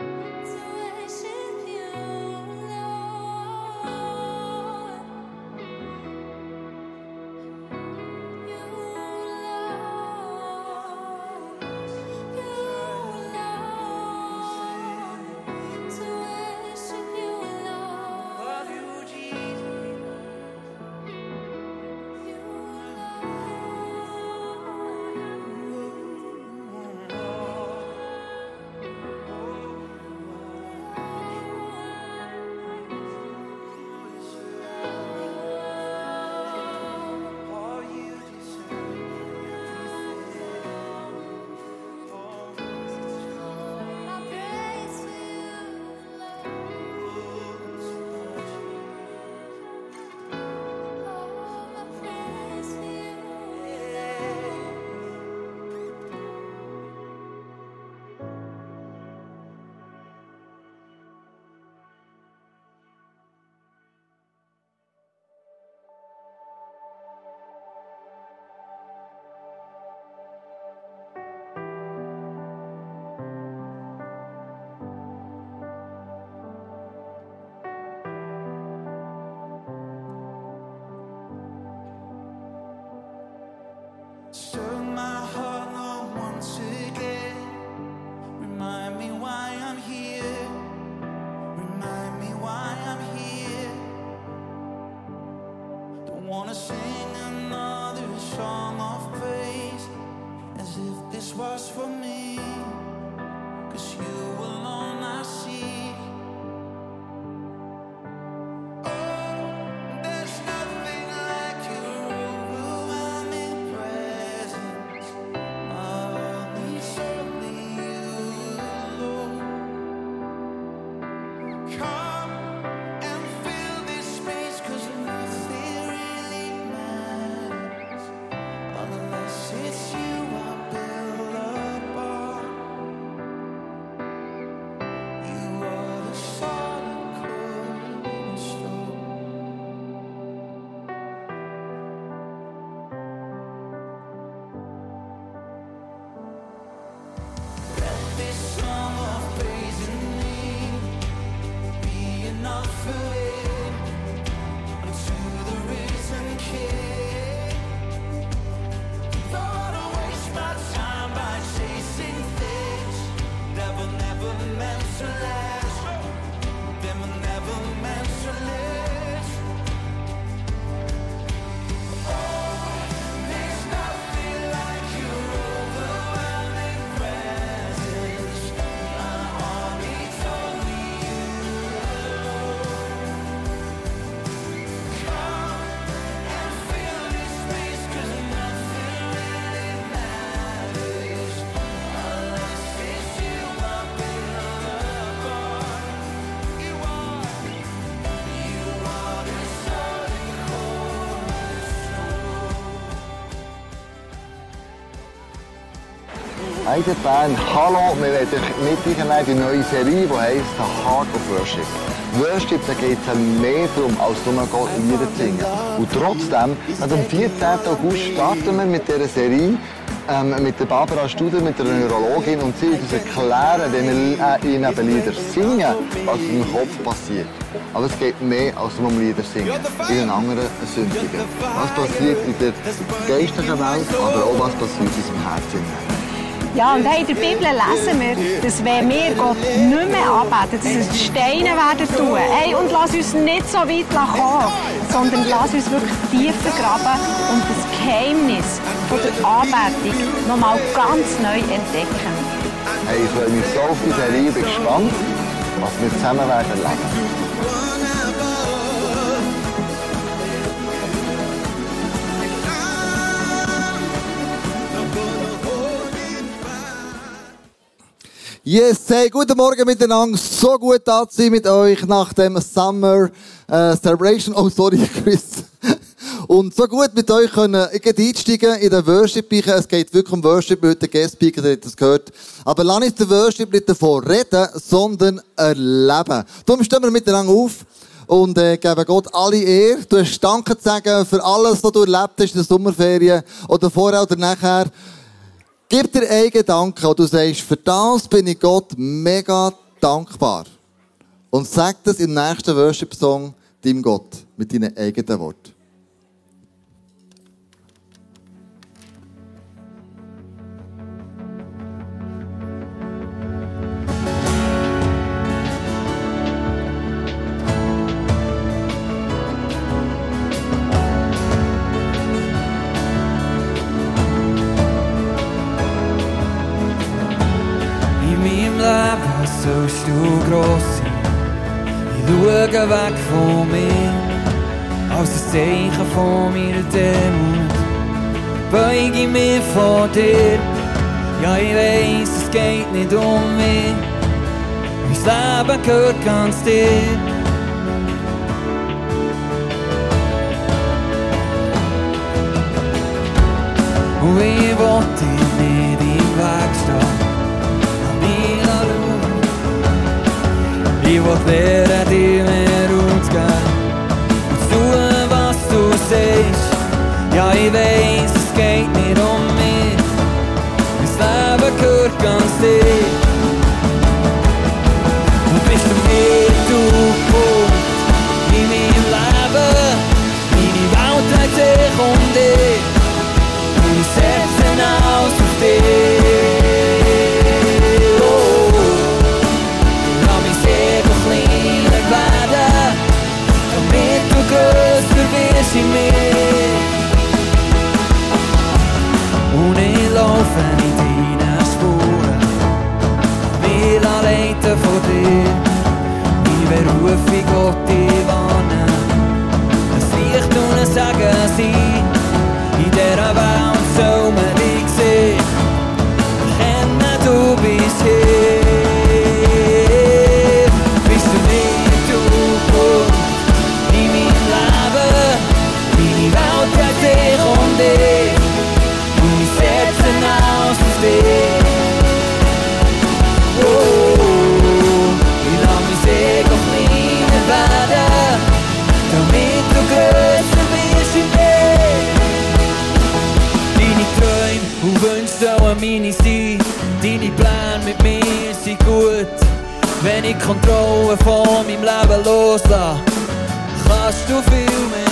So Eisenbahn, hallo, wir werden euch nehmen die neue Serie, die heisst «The Heart of Worship». Worship, da geht es mehr darum, als nur Gott Lieder zu singen. Und trotzdem, also am 14. August starten wir mit dieser Serie ähm, mit der Barbara Studer, mit der Neurologin, und sie wird uns erklären, wenn wir äh, ihnen eben Lieder singen, was im Kopf passiert. Aber es geht mehr als nur um Lieder singen, in den anderen Sündigen. Was passiert in der geistlichen Welt, aber auch was passiert in unserem Herzen. Ja, und hey, in der Bibel lesen wir, dass wenn wir Gott nicht mehr anbeten, dass es die Steine werden tun. Hey, und lass uns nicht so weit kommen, sondern lass uns wirklich tiefer graben und das Geheimnis von der Anbetung nochmal ganz neu entdecken. Hey, ich freue mich so auf die Serie, ich bin gespannt, was wir zusammen werden erleben. Yes, hey, guten Morgen miteinander. So gut da zu sein mit euch nach dem Summer äh, Celebration. Oh, sorry, Chris. Und so gut mit euch können einsteigen in den worship. Es geht wirklich um Worship mit den Guest Speaker, habt das gehört. Aber lass uns den Worship nicht davon reden, sondern erleben. Darum stehen wir miteinander auf und äh, geben Gott alle Ehre. Du hast Danke zu sagen für alles, was du erlebt hast in der Sommerferien oder vorher oder nachher. Gib dir einen Gedanken, wo du sagst, für das bin ich Gott mega dankbar. Und sag das im nächsten Worship-Song deinem Gott mit deinen eigenen Worten. wirst du groß sein. Ich schaue weg von mir, als das Zeichen von meiner Demut. Beuge ich mich vor dir, ja ich weiß, es geht nicht um mich. Mein Leben gehört ganz dir. Und ich will dich Hívott véred e-mail rucká Un suva tu sēž Jā, ja, īvei dir. Dein Berufung, Gott, Kontrolle von meinem Leben loslassen, kannst du viel mehr.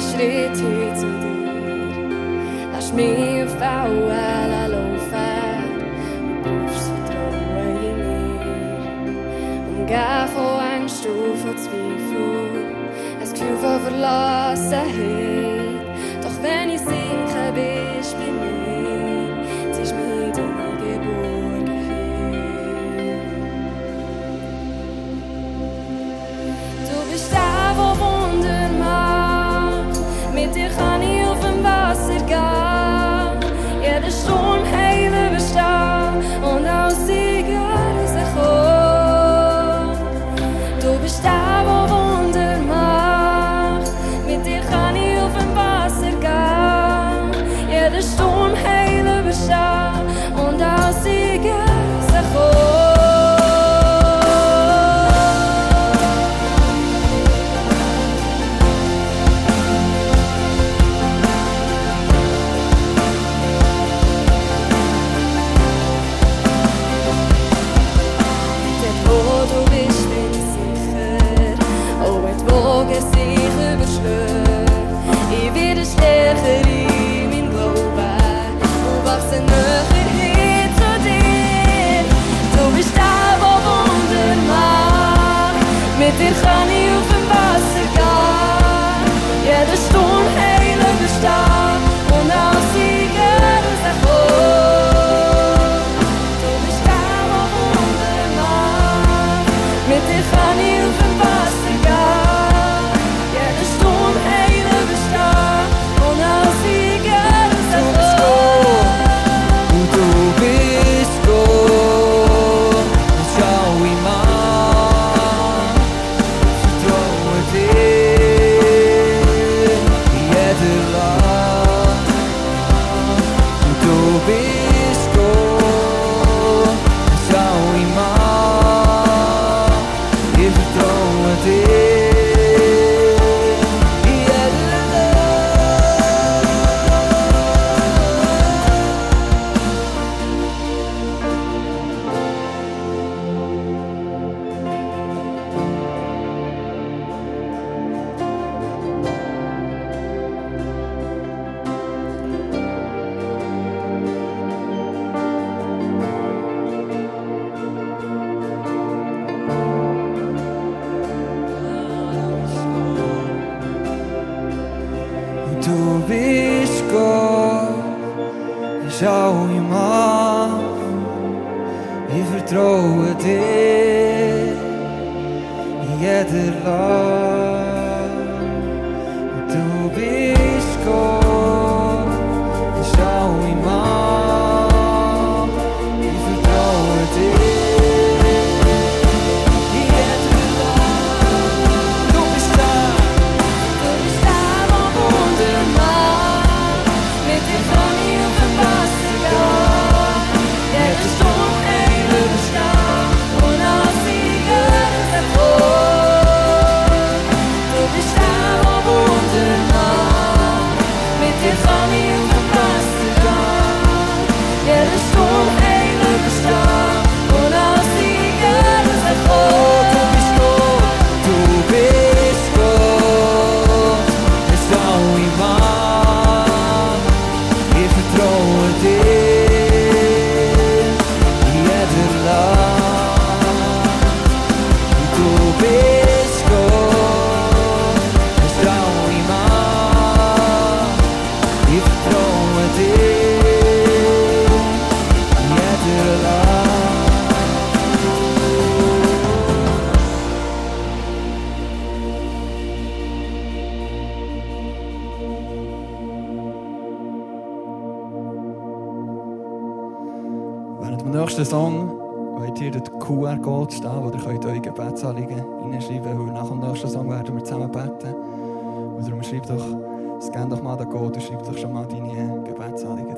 Schritt Schritte zu dir. Lass mich auf fallen, laufen und auf Vertrauen in mir. Umgeben von Angst und von Zweifel, ein Gefühl von Verlassenheit. know it is, yet it lost. Oder könnt eure Gebetsanliegen hineinschreiben, weil nach dem nächsten Song werden wir zusammen beten. Und darum schreibt doch, scan doch mal den Code und schreibt doch schon mal deine Gebetsanliegen.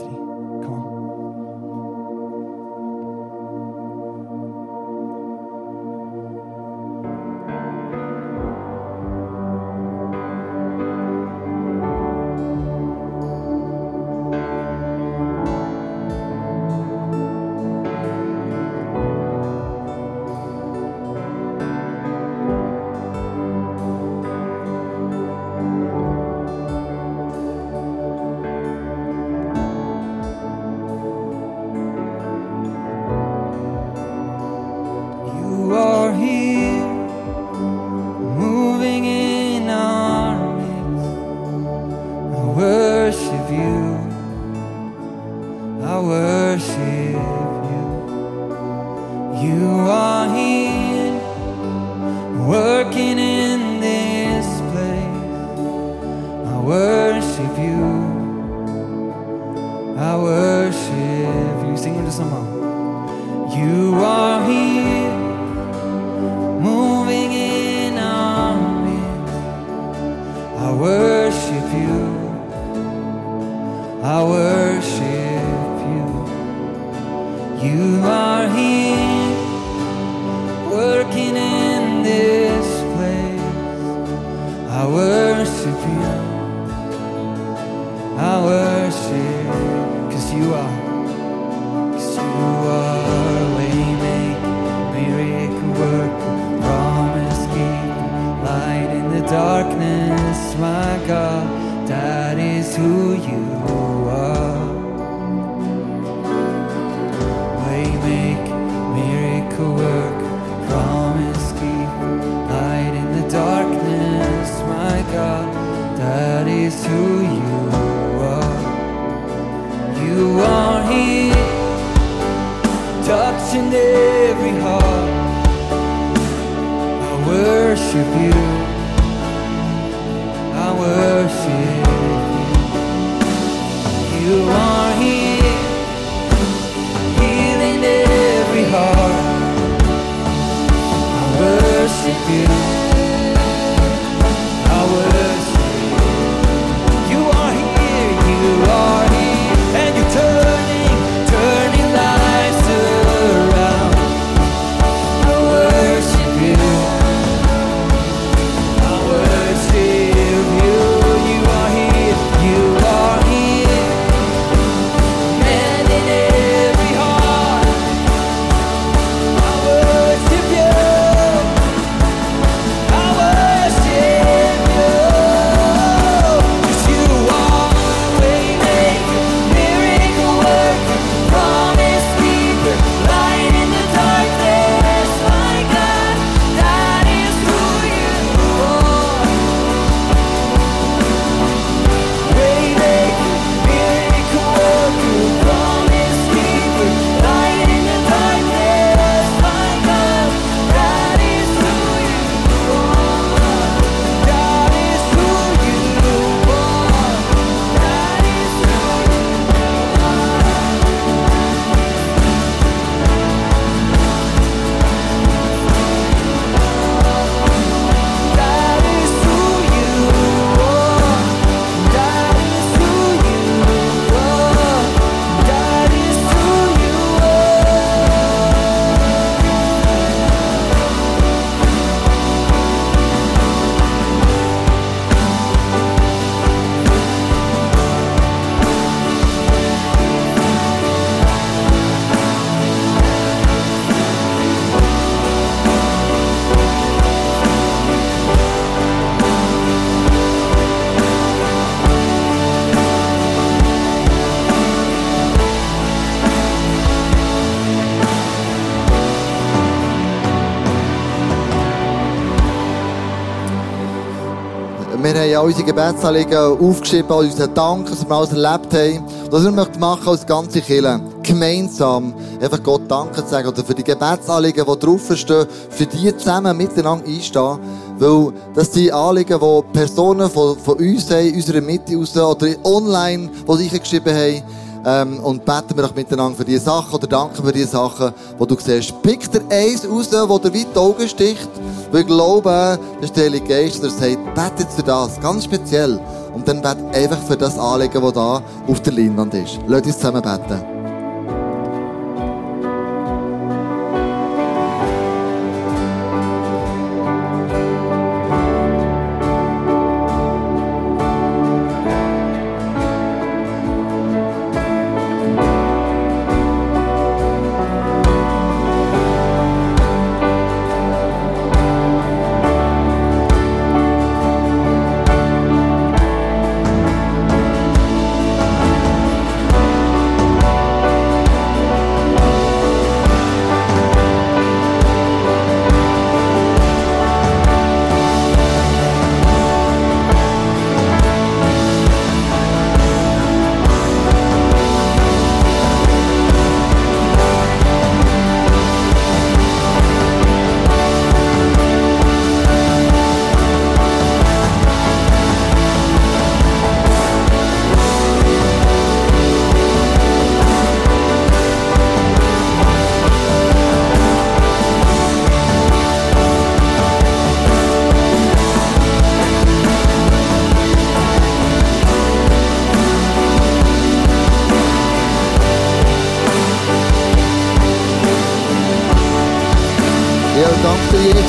Haben ja unsere Gebetsanliegen aufgeschrieben, all unseren Dank, was wir alles erlebt haben. Und wir möchten machen als ganze Kirche, gemeinsam einfach Gott Danke zu sagen oder für die Gebetsanliegen, die draufstehen, für die zusammen miteinander einstehen. Weil das sind Anliegen, die Personen von, von uns haben, unserer Mitte raus oder online, die sich geschrieben haben. Ähm, und beten wir doch miteinander für diese Sachen oder danken für die Sachen, die du siehst. Pick dir eins raus, wo dir weit die Augen sticht. Weil ich glaube, das ist der Heilige Geist, der sagt, betet für das, ganz speziell. Und dann bet einfach für das Anliegen, das da auf der Leinwand ist. Lass uns zusammen beten.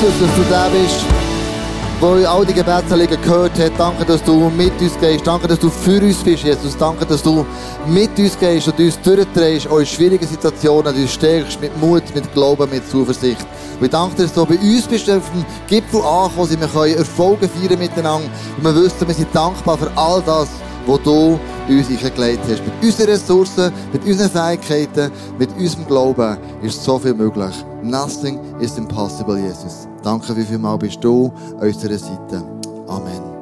Jesus, dass du da bist, wo all die Gebetsanliegen gehört hat. Danke, dass du mit uns gehst. Danke, dass du für uns bist, Jesus. Danke, dass du mit uns gehst und uns durchdrehst, in schwierigen Situationen, uns stärkst mit Mut, mit Glauben, mit Zuversicht. Wir danken dir, dass du bei uns bist, auf dem Gipfel angekommen sind. Wir können Erfolge feiern miteinander. Und wir wissen, wir sind dankbar für all das, was du uns eingelegt hast. Mit unseren Ressourcen, mit unseren Fähigkeiten, mit unserem Glauben ist so viel möglich. Nothing is impossible, Jesus. Danke, wie viel Mal bist du an unserer Seite. Amen.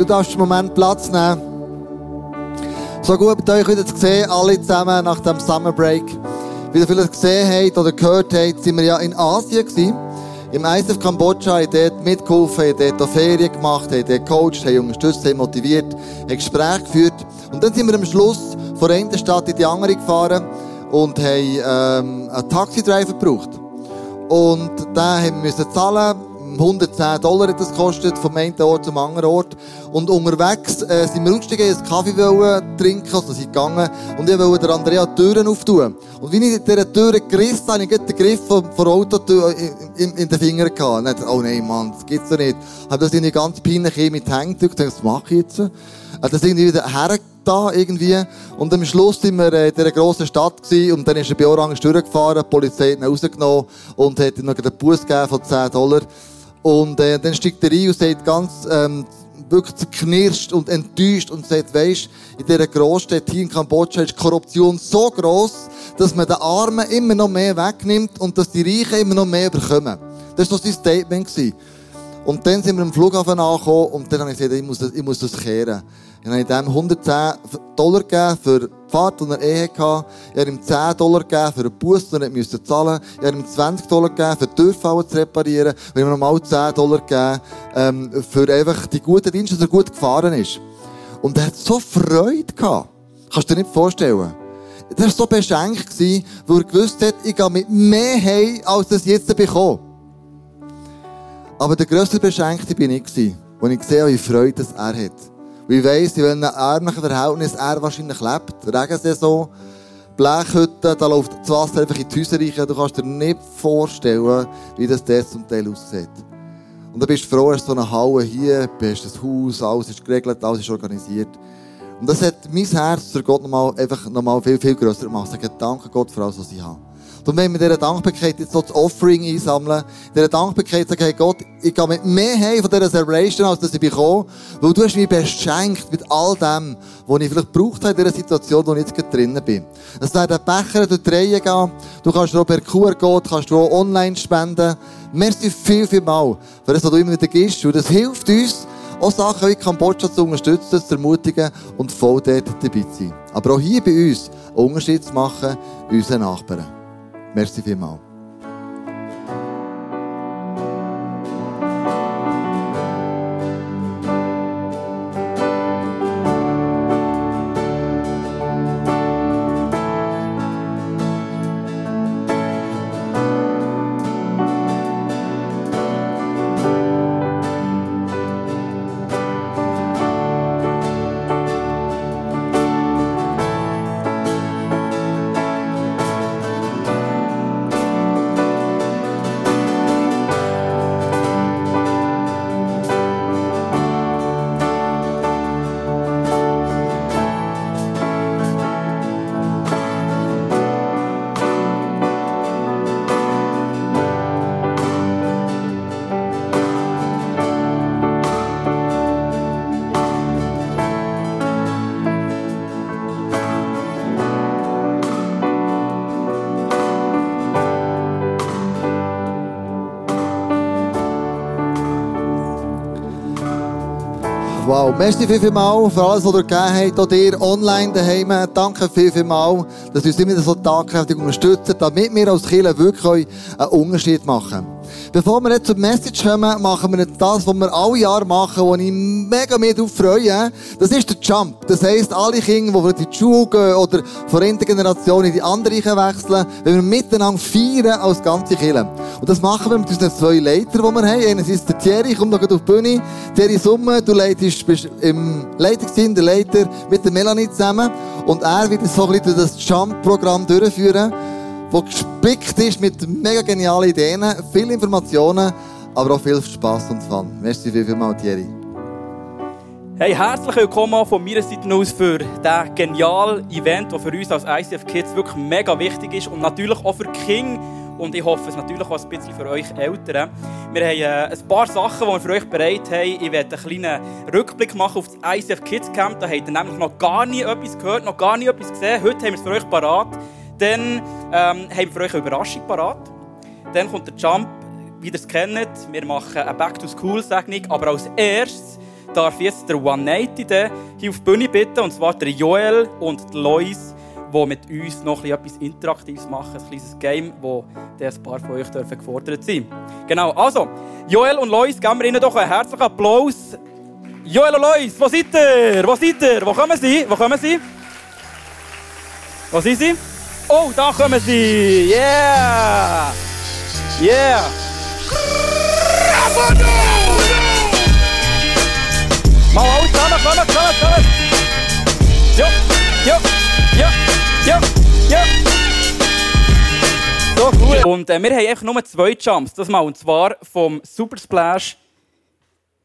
Du darfst einen Moment Platz nehmen. So gut mit euch wieder zu sehen, alle zusammen nach dem Summer Break. Wie ihr vielleicht gesehen habt oder gehört habt, sind wir ja in Asien gewesen. Im ISF Kambodscha haben dort mitgeholfen, haben dort auch Ferien gemacht, haben dort gecoacht, haben unterstützt, haben motiviert, haben Gespräche geführt. Und dann sind wir am Schluss von der einen Stadt in die andere gefahren und haben ähm, einen Taxidriver gebraucht. Und da haben wir zahlen. 110 Dollar hat das gekostet, vom einen Ort zum anderen Ort. Und unterwegs äh, sind wir ausgestiegen, einen Kaffee wollen trinken, also sind gegangen. Und ich wollte der Andrea Türen auftun. Und wie ich diese Türen gerissen habe, ich den Griff von der Autotür in, in, in den Finger gehabt. Und dachte ich, oh nein, Mann, das gibt's doch nicht. Habe das irgendwie ganz peinlich in mit Hängen. Ich dachte, was mache ich jetzt? Habe das irgendwie wieder hergetan, irgendwie. Und am Schluss sind wir äh, in dieser grossen Stadt gewesen, und dann ist er bei Orange durchgefahren, die Polizei hat ihn rausgenommen und hat ihm noch einen Bus gegeben von 10 Dollar. Und äh, dann steigt er ein und sagt ganz ähm, wirklich zerknirscht und enttäuscht und sagt, weisst, in dieser Großstadt hier in Kambodscha ist Korruption so groß, dass man den Armen immer noch mehr wegnimmt und dass die Reichen immer noch mehr bekommen. Das war so sein Statement. Und dann sind wir am Flughafen angekommen und dann habe ich gesagt, ich muss das, ich muss das kehren. Dann habe ich dem 110 Dollar gegeben für die Fahrt, die er eh hatte. Ich habe ihm 10 Dollar gegeben für einen Bus, den er musste zahlen Ich habe ihm 20 Dollar gegeben, für die Türfallen zu reparieren. Und ich habe ihm nochmal 10 Dollar gegeben, ähm, für einfach die guten Dienste, dass er gut gefahren ist. Und er hat so Freude gehabt. Kannst du dir nicht vorstellen. Er war so beschenkt, weil er gewusst hat, ich gehe mit mehr heim, als ich jetzt bekomme. Aber der grösste Beschenkte bin ich gewesen, wo ich habe, wie Freude das er hat. Weil ich weiss, in welchem ärmlichen Verhältnis er wahrscheinlich lebt. Regensaison, Blechhütte, da läuft das Wasser einfach in die Häuser rein. Du kannst dir nicht vorstellen, wie das dort zum Teil aussieht. Und dann bist du froh, hast so eine Halle hier, bist das Haus, alles ist geregelt, alles ist organisiert. Und das hat mein Herz für Gott nochmal, einfach nochmal viel, viel grösser gemacht. Ich sage, danke Gott für alles, was ich habe. Und wenn wir dieser Dankbarkeit jetzt so das Offering einsammeln, in dieser Dankbarkeit sagen, hey Gott, ich gehe mit mehr heim von dieser Celebration, als dass ich bekomme, weil du hast mich beschenkt mit all dem, was ich vielleicht gebraucht habe in dieser Situation, wo ich jetzt gerade drinnen bin. Es werden Becher durch die gehen, du kannst auch per QR-Code, kannst du auch online spenden. Merci viel, viel mal für das, was du immer wieder gibst. Und das hilft uns, auch Sachen wie Kambodscha zu unterstützen, zu ermutigen und voll dort dabei zu sein. Aber auch hier bei uns einen Unterschied zu machen, unseren Nachbarn. Merci vielmals. Wow, merci viel, viel mal für alles, was ihr gegeben habt. Auch dir online daheim. Danke viel, viel mal, dass ihr uns immer so tagkräftig unterstützt, damit wir als Kirche wirklich einen Unterschied machen Bevor wir jetzt zur Message kommen, machen wir das, was wir alle Jahre machen, wo ich mega mehr darauf freue. Das ist der Jump. Das heisst, alle Kinder, die in die Schule gehen oder von einer Generation in die andere wechseln, wenn wir miteinander feiern als ganze Kirche. Und das machen wir mit unseren zwei Leitern, die wir haben. Einerseits der Thierry, komm noch auf die Bühne. Thierry Summe, du leitest, bist im Leitungsteam, der Leiter mit der Melanie zusammen. Und er wird so ein bisschen das Jump-Programm durchführen der gespickt ist mit mega genialen Ideen, viele Informationen, aber auch viel Spass und Fun. Merci viel, viel mal, Thierry. Hey, herzlich willkommen von meiner Seite aus für dieses geniale Event, das für uns als ICF Kids wirklich mega wichtig ist und natürlich auch für Kinder und ich hoffe es natürlich auch ein bisschen für euch Eltern. Wir haben äh, ein paar Sachen, die wir für euch bereit haben. Ich werde einen kleinen Rückblick machen auf das ICF Kids Camp. Da habt ihr nämlich noch gar nie etwas gehört, noch gar nie etwas gesehen. Heute haben wir es für euch parat. Dann ähm, haben wir für euch eine Überraschung parat. Dann kommt der Jump, wie ihr es kennt. Wir machen eine Back-to-School-Segnung. Aber als erstes darf jetzt der 180 hier auf die Bühne bitten. Und zwar der Joel und die Lois, die mit uns noch etwas Interaktives machen. Ein kleines Game, wo ein paar von euch gefordert sein Genau, also, Joel und Lois, geben wir ihnen doch einen herzlichen Applaus. Joel und Lois, wo seid ihr? Wo seid ihr? Wo kommen sie? Wo kommen sie? Wo sind sie? Oh, da kommen sie! Yeah! Yeah! Mal aus, zusammen, zusammen, zusammen, zusammen! Ja, ja, ja, ja, ja! So gut. Und äh, wir haben einfach nur zwei Jumps, das mal, und zwar vom Super Splash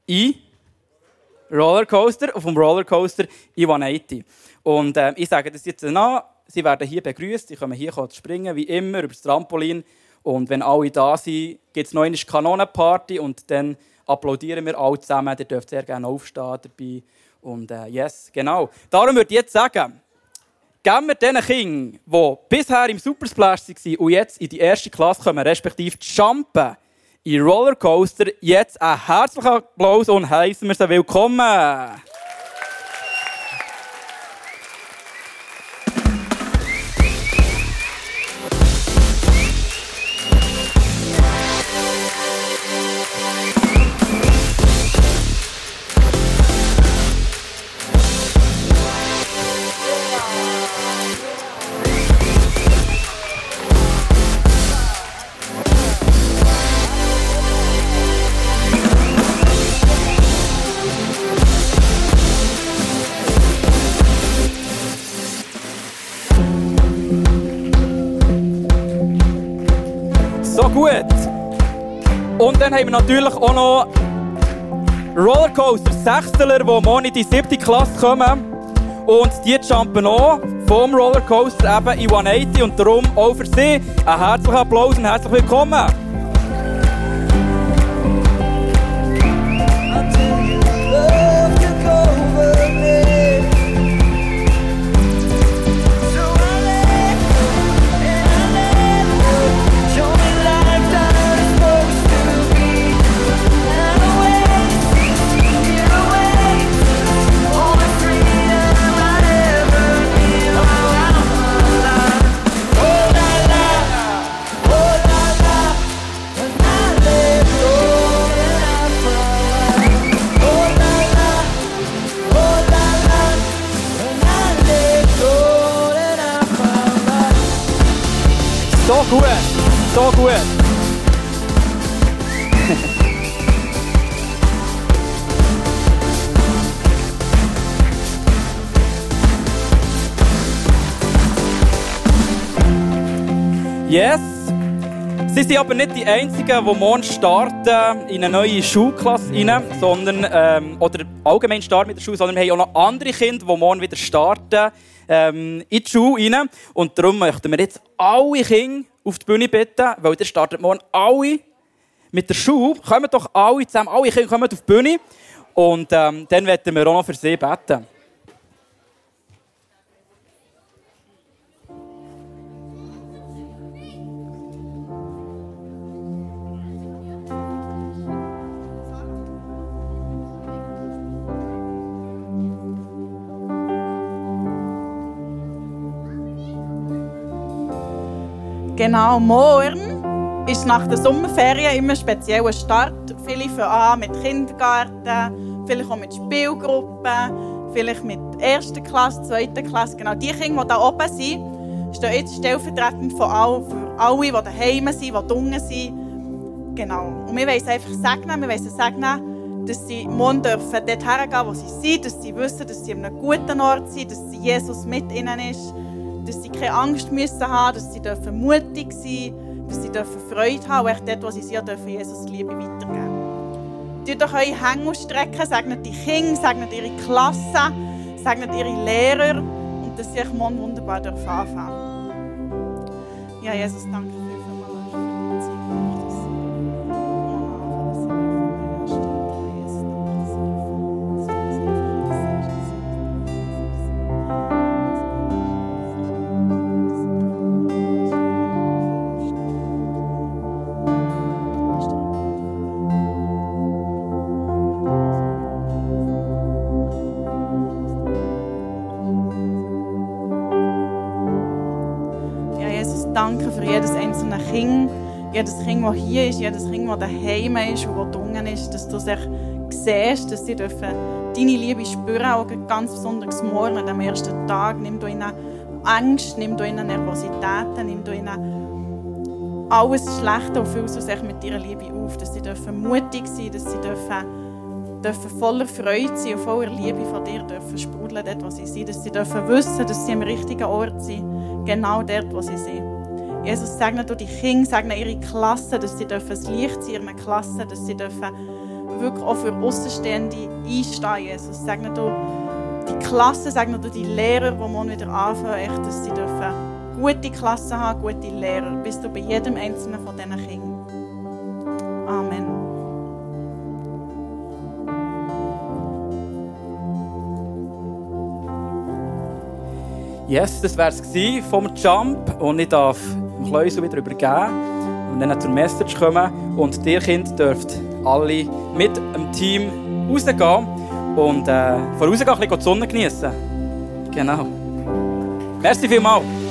in Rollercoaster und vom Rollercoaster in 180. Und äh, ich sage das jetzt nach. Sie werden hier begrüßt, sie können hier springen, wie immer, über das Trampolin. Und wenn alle da sind, gibt es noch eine Kanonenparty und dann applaudieren wir alle zusammen. Ihr dürft sehr gerne aufstehen dabei. Und äh, yes, genau. Darum würde ich jetzt sagen, geben wir diesen Kindern, die bisher im Supersplash waren und jetzt in die erste Klasse kommen, respektive jumpen in Rollercoaster, jetzt einen herzlichen Applaus und heißen wir sie willkommen. Dann haben wir natürlich auch noch Rollercoaster Sechsteler, die morgen in die siebte Klasse kommen. Und die jumpen auch vom Rollercoaster eben in 180 und darum auch für sie einen herzlichen Applaus und herzlich willkommen. Sind aber nicht die Einzigen, die morgen starten in eine neue Schulklasse rein, sondern, ähm, oder allgemein starten mit der Schule, sondern wir haben auch noch andere Kinder, die morgen wieder starten ähm, in die Schule rein. Und darum möchten wir jetzt alle Kinder auf die Bühne bitten, weil ihr startet morgen alle mit der Schule. Kommen doch alle zusammen, alle Kinder kommen auf die Bühne. Und ähm, dann werden wir auch noch für sie beten. Genau, morgen ist nach der Sommerferien immer ein spezieller Start. Viele fangen an mit Kindergarten, vielleicht auch mit Spielgruppen, vielleicht mit erster Klasse, zweiter Klasse. Genau, die Kinder, die da oben sind, stehen jetzt stellvertretend von all, für alle, die daheim sind, die unten sind. Genau. Und wir wollen es einfach segnen, wir wollen sie segnen, dass sie morgen dürfen dort hergehen, wo sie sind, dass sie wissen, dass sie an einem guten Ort sind, dass Jesus mit ihnen ist, dass sie keine Angst müssen haben, dass sie dürfen mutig sein dass sie dürfen Freude haben und dort, wo sie sind, dürfen Jesus Liebe weitergeben. Tut euch eure Hänge ausstrecken, segnet die Kinder, segnet ihre Klasse, segnet ihre Lehrer und dass sie euch morgen wunderbar dürfen anfangen. Ja, Jesus, danke Kind, jedes Kind, das hier ist, jedes Kind, das daheim ist und das unten ist, dass du es echt siehst, dass sie dürfen deine Liebe spüren, auch ganz besonders morgen, dem ersten Tag. Nimm du ihnen Angst, nimm du ihnen Nervositäten, nimm du ihnen alles Schlechte und füllst du sich mit ihrer Liebe auf, dass sie dürfen mutig sein, dass sie dürfen, dürfen voller Freude sein und voller Liebe von dir dürfen sprudeln, dort, wo sie sind, dass sie dürfen wissen, dass sie am richtigen Ort sind, genau dort, wo sie sind. Jesus, segne du die Kinder, segne ihre Klasse, dass sie dürfen das Licht in ihren Klassen, dass sie dürfen wirklich auch für Außenstehende einstehen, Jesus. Segne du die Klasse, segne du die Lehrer, die morgen wieder anfangen, dass sie dürfen gute Klassen haben, gute Lehrer. Bist du bei jedem einzelnen von diesen Kindern. Amen. Yes, das wäre es vom Jump. Und ich darf dem wieder übergeben und dann zur Message kommen. Und ihr Kind dürft alle mit dem Team rausgehen und äh, von rausgehen ein bisschen die Sonne genießen. Genau. Merci vielmals.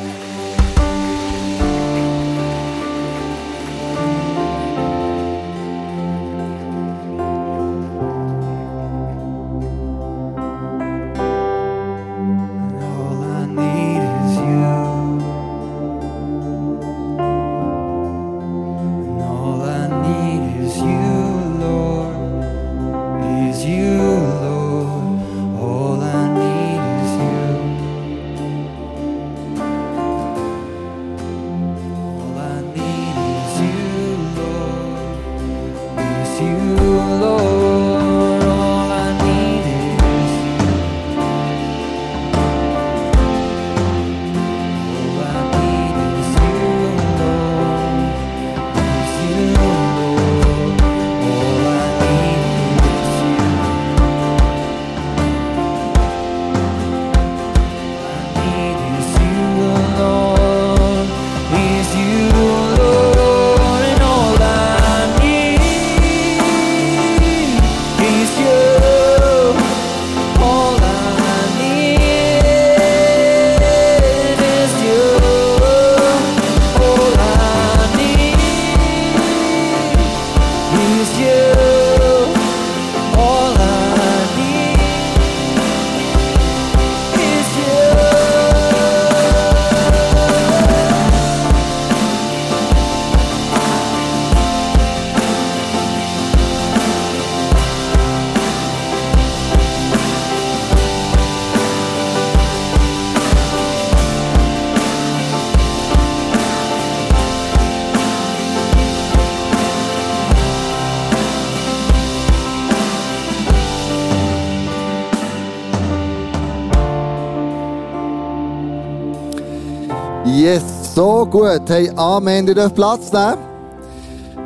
Gut. Hey, Amen. Ihr dürft Platz nehmen.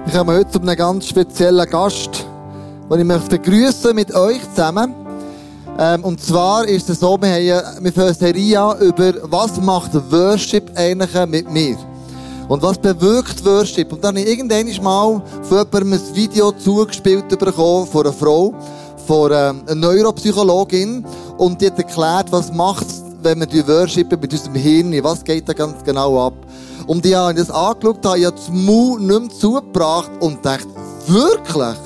Ich komme heute zu einem ganz speziellen Gast, den ich möchte begrüßen mit euch zusammen. Ähm, und zwar ist es so, wir haben wir eine Serie an über was macht Worship eigentlich mit mir. Und was bewirkt Worship? Und dann habe ich irgendwann mal von jemandem ein Video zugespielt bekommen von einer Frau, von ähm, einer Neuropsychologin. Und die hat erklärt, was macht wenn wir die worshipen mit unserem Hirn, was geht da ganz genau ab? Und ich habe das angeschaut, habe ich das Mund nicht mehr zugebracht und dachte, wirklich?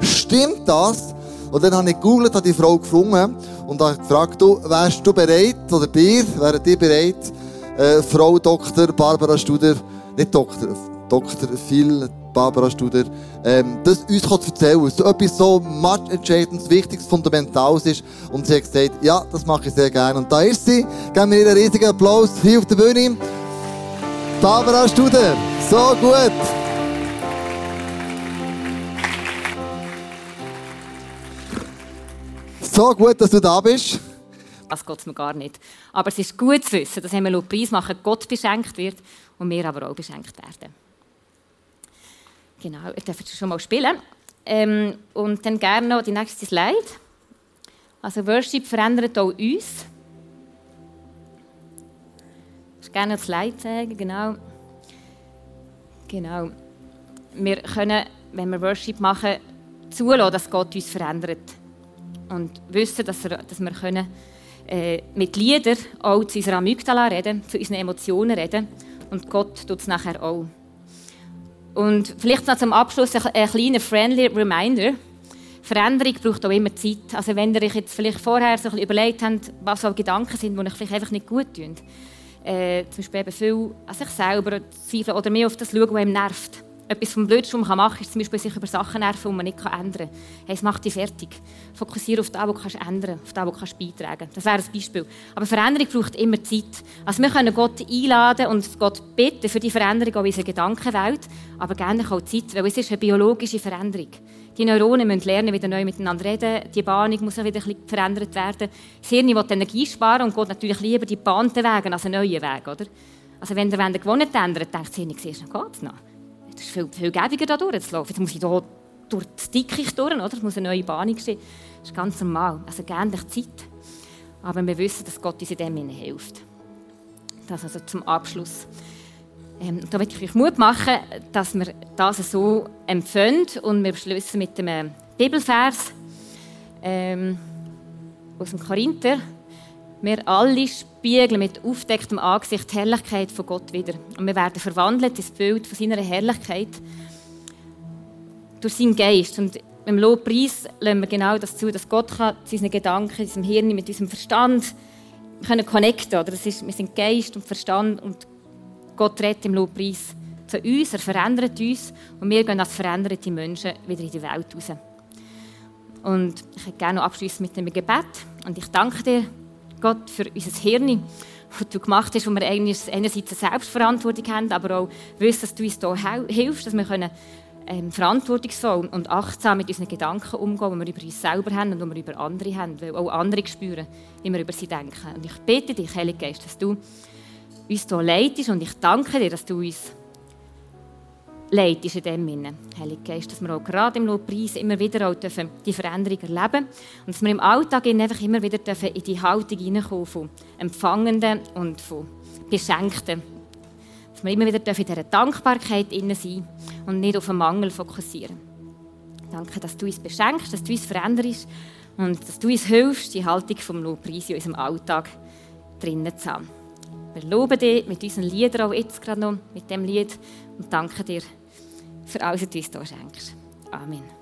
Stimmt das? Und dann habe ich gegoogelt, habe die Frau gefunden und habe gefragt, du, wärst du bereit, oder ihr, wäret ihr bereit, äh, Frau Dr. Barbara Studer, nicht Doktor, Dr. Phil Barbara Studer, ähm, das uns zu erzählen, so etwas so much entscheidendes, wichtiges, fundamentales ist. Und sie hat gesagt, ja, das mache ich sehr gerne. Und da ist sie. Geben wir ihr einen riesigen Applaus hier auf der Bühne. Barbara Studer, so gut. So gut, dass du da bist. Das geht mir gar nicht. Aber es ist gut zu wissen, dass wenn wir Preis machen, Gott beschenkt wird und wir aber auch beschenkt werden. Genau, ihr dürft schon mal spielen. Ähm, und dann gerne noch die nächste Slide. Also Worship verändert auch uns. Gerne das Slide zeigen, genau. Genau. Wir können, wenn wir Worship machen, zulassen, dass Gott uns verändert. Und wissen, dass, er, dass wir können, äh, mit Liedern auch zu unserer Amygdala reden, zu unseren Emotionen reden. Und Gott tut es nachher auch. Und vielleicht noch zum Abschluss ein, ein kleiner friendly Reminder. Veränderung braucht auch immer Zeit. Also wenn ihr euch jetzt vielleicht vorher so ein überlegt habt, was so Gedanken sind, die euch vielleicht einfach nicht gut tun. Äh, zum Beispiel eben viel an sich selber zweifeln oder mehr auf das schauen, was ihm nervt. Etwas vom Blödsten, was man machen kann, ist zum Beispiel sich über Sachen nerven, die man nicht ändern kann. Hey, es macht dich fertig. Fokussiere auf das, was du ändern kannst, auf das, was du beitragen kannst. Das wäre ein Beispiel. Aber Veränderung braucht immer Zeit. Also wir können Gott einladen und Gott bitten für die Veränderung in unserer Gedankenwelt, aber gerne auch Zeit, weil es ist eine biologische Veränderung. Die Neuronen müssen lernen, wieder neu miteinander reden. Die Bahnung muss wieder ein bisschen verändert werden. Das Hirn will Energie sparen und geht natürlich lieber die gebahnten Wege als einen neuen Weg. Oder? Also wenn der Wende gewonnen ändert, denkt das Hirn, siehst du, geht es noch. Es ist viel, viel gäbiger, da durchzulaufen. Jetzt muss ich hier durch das Dickicht durch, oder? Es muss eine neue Bahn stehen. Das ist ganz normal. Also gerne Zeit. Aber wir wissen, dass Gott uns in dem hilft. Das also zum Abschluss. Ähm, da möchte ich euch Mut machen, dass wir das so empfinden und wir beschließen mit dem Bibelvers ähm, aus dem Korinther. Wir alle spiegeln mit aufdecktem Angesicht die Herrlichkeit von Gott wieder. Und wir werden verwandelt ins Bild von seiner Herrlichkeit durch seinen Geist. Und im Lobpreis lassen wir genau das zu, dass Gott kann unseren Gedanken, unserem Hirn, mit unserem Verstand können connecten ist, Wir sind Geist und Verstand und Gott redet im Lobpreis zu uns, er verändert uns und wir gehen als veränderte Menschen wieder in die Welt raus. Und ich hätte gerne noch abschließen mit einem Gebet. Und ich danke dir, Gott, für unser Hirn, das du gemacht hast, wo wir einerseits eine Selbstverantwortung haben, aber auch wissen, dass du uns hier hilfst, dass wir können, ähm, verantwortungsvoll und achtsam mit unseren Gedanken umgehen, die wir über uns selber haben und die wir über andere haben, weil auch andere spüren, wie wir über sie denken. Und ich bitte dich, Heilige Geist, dass du uns hier leitest und ich danke dir, dass du uns leitest in dem Sinne, Heilige Geist, dass wir auch gerade im Lobpreis immer wieder auch dürfen die Veränderung erleben und dass wir im Alltag einfach immer wieder dürfen in die Haltung hineinkommen von Empfangenden und von Beschenkten. Dass wir immer wieder dürfen in dieser Dankbarkeit innen sein und nicht auf den Mangel fokussieren. Danke, dass du uns beschenkst, dass du uns veränderst und dass du uns hilfst, die Haltung vom Lobpreis in unserem Alltag drinnen zu haben. Wir loben dich mit unseren Liedern auch jetzt gerade noch, mit dem Lied und danken dir für alles, was du uns hier schenkst. Amen.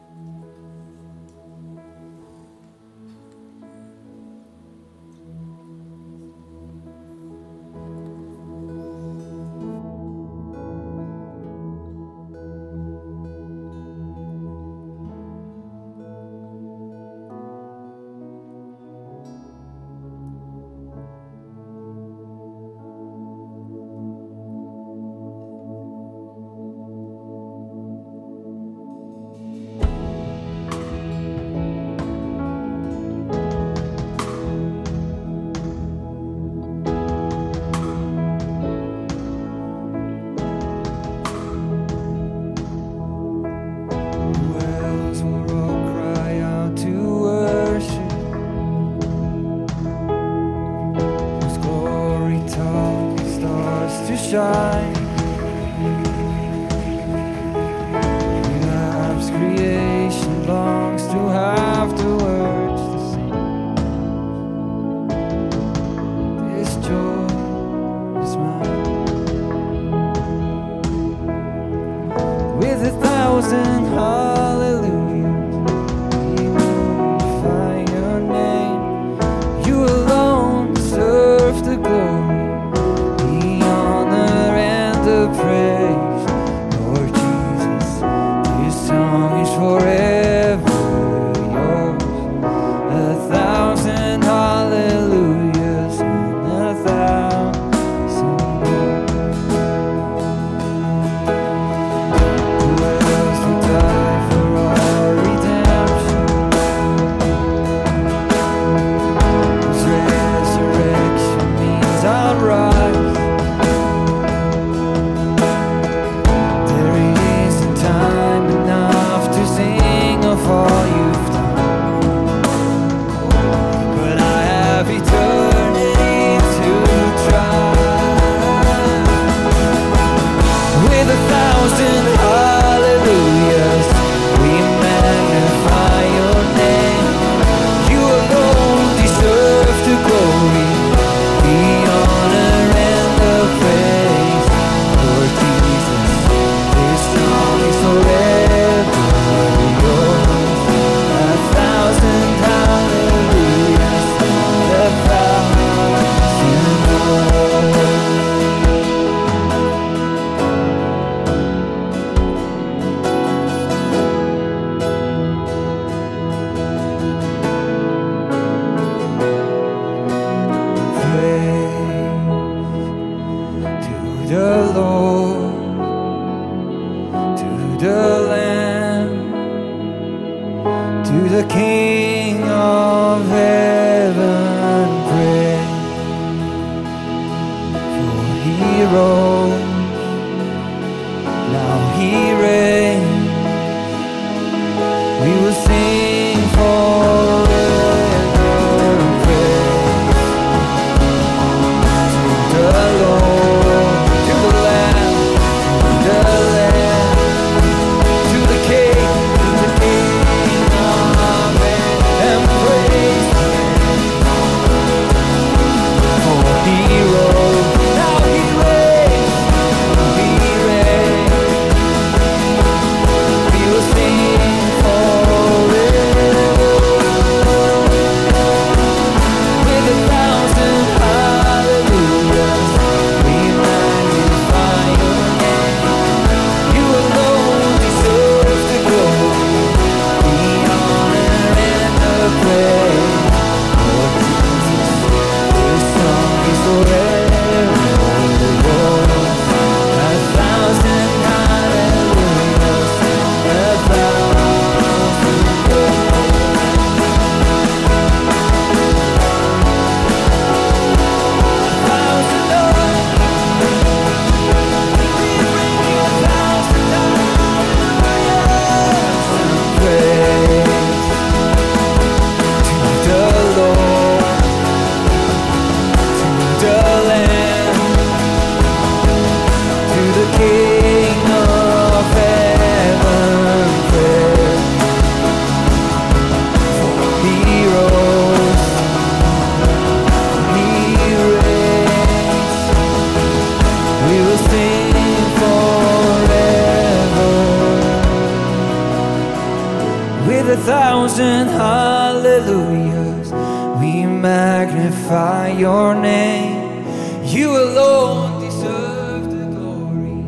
Magnify your name. You alone deserve the glory,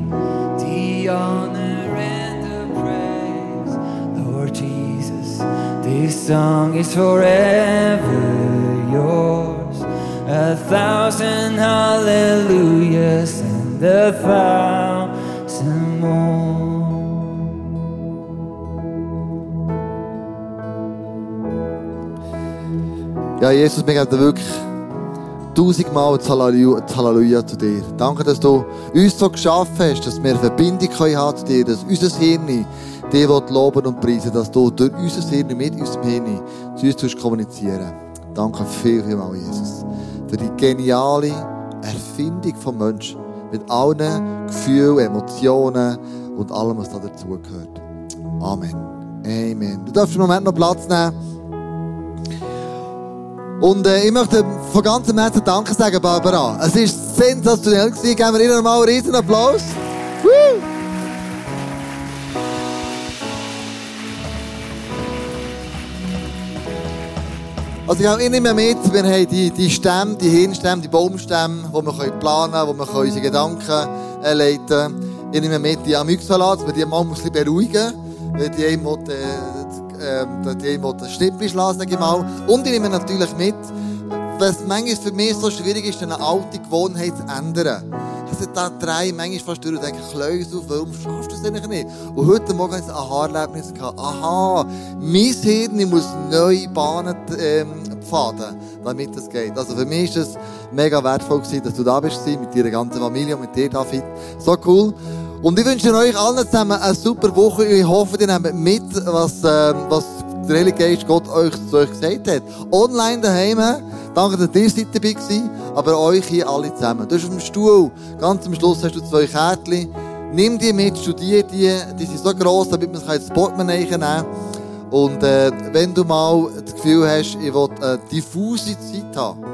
the honor, and the praise. Lord Jesus, this song is forever yours. A thousand hallelujahs and a thousand more. Ja, Jesus, wir geben dir wirklich tausendmal Halleluja, zu dir. Danke, dass du uns so geschaffen hast, dass wir eine Verbindung haben zu dir, dass unser Hirn dir loben und preisen, dass du durch unser Hirn, mit unserem Hirn zu uns kommunizieren. Danke viel, vielmals, Jesus, für die geniale Erfindung vom Menschen mit allen Gefühlen, Emotionen und allem, was da dazugehört. Amen. Amen. Du darfst im Moment noch Platz nehmen. Und äh, ich möchte von ganzem Herzen Danke sagen, Barbara. Es war sensationell. Gewesen. Geben wir ihr mal einen riesen Applaus. Also ich, nehme mit, wir haben die, die Stämme, die Hirnstämme, die Baumstämme, wo wir planen können, wo wir unsere Gedanken äh, leiten können. Ich nehme mit die Amygdala, dass wir die mal ein bisschen beruhigen weil die einem äh, äh, die einem will den Schnippel schlagen, sage ich mal. Und ich nehme natürlich mit, was manchmal für mich so schwierig ist, eine alte Gewohnheit zu ändern. Es sind da drei manchmal fast durch und denke, Kleus auf, warum schaffst du es eigentlich nicht? Und heute Morgen hatte ich ein Aha-Erlebnis. Aha, mein Hirn muss neue Bahnen ähm, pfaden, damit das geht. Also für mich war es mega wertvoll, gewesen, dass du da bist, mit deiner ganzen Familie und mit dir, David. So cool. Und ich wünsche euch allen zusammen eine super Woche. Ich hoffe, ihr nehmt mit, was, ähm, was der Heilige Geist Gott euch zu euch gesagt hat. Online daheim. Danke, dass ihr seid dabei gewesen, aber euch hier alle zusammen. Du hast auf dem Stuhl, ganz am Schluss hast du zwei Kärtchen. Nimm die mit, studier die. Die sind so gross, damit man sie ins Portemonnaie nehmen kann. Und äh, wenn du mal das Gefühl hast, ich will eine diffuse Zeit haben,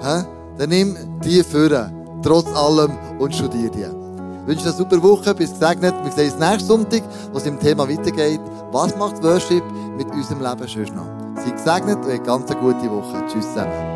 hä? dann nimm die führen, trotz allem, und studier die. Ich wünsche dir eine super Woche, bis gesegnet. Wir sehen uns nächsten Sonntag, wo es im Thema weitergeht. Was macht Worship mit unserem Leben schon noch? Sei gesegnet und eine ganz gute Woche. Tschüss zusammen.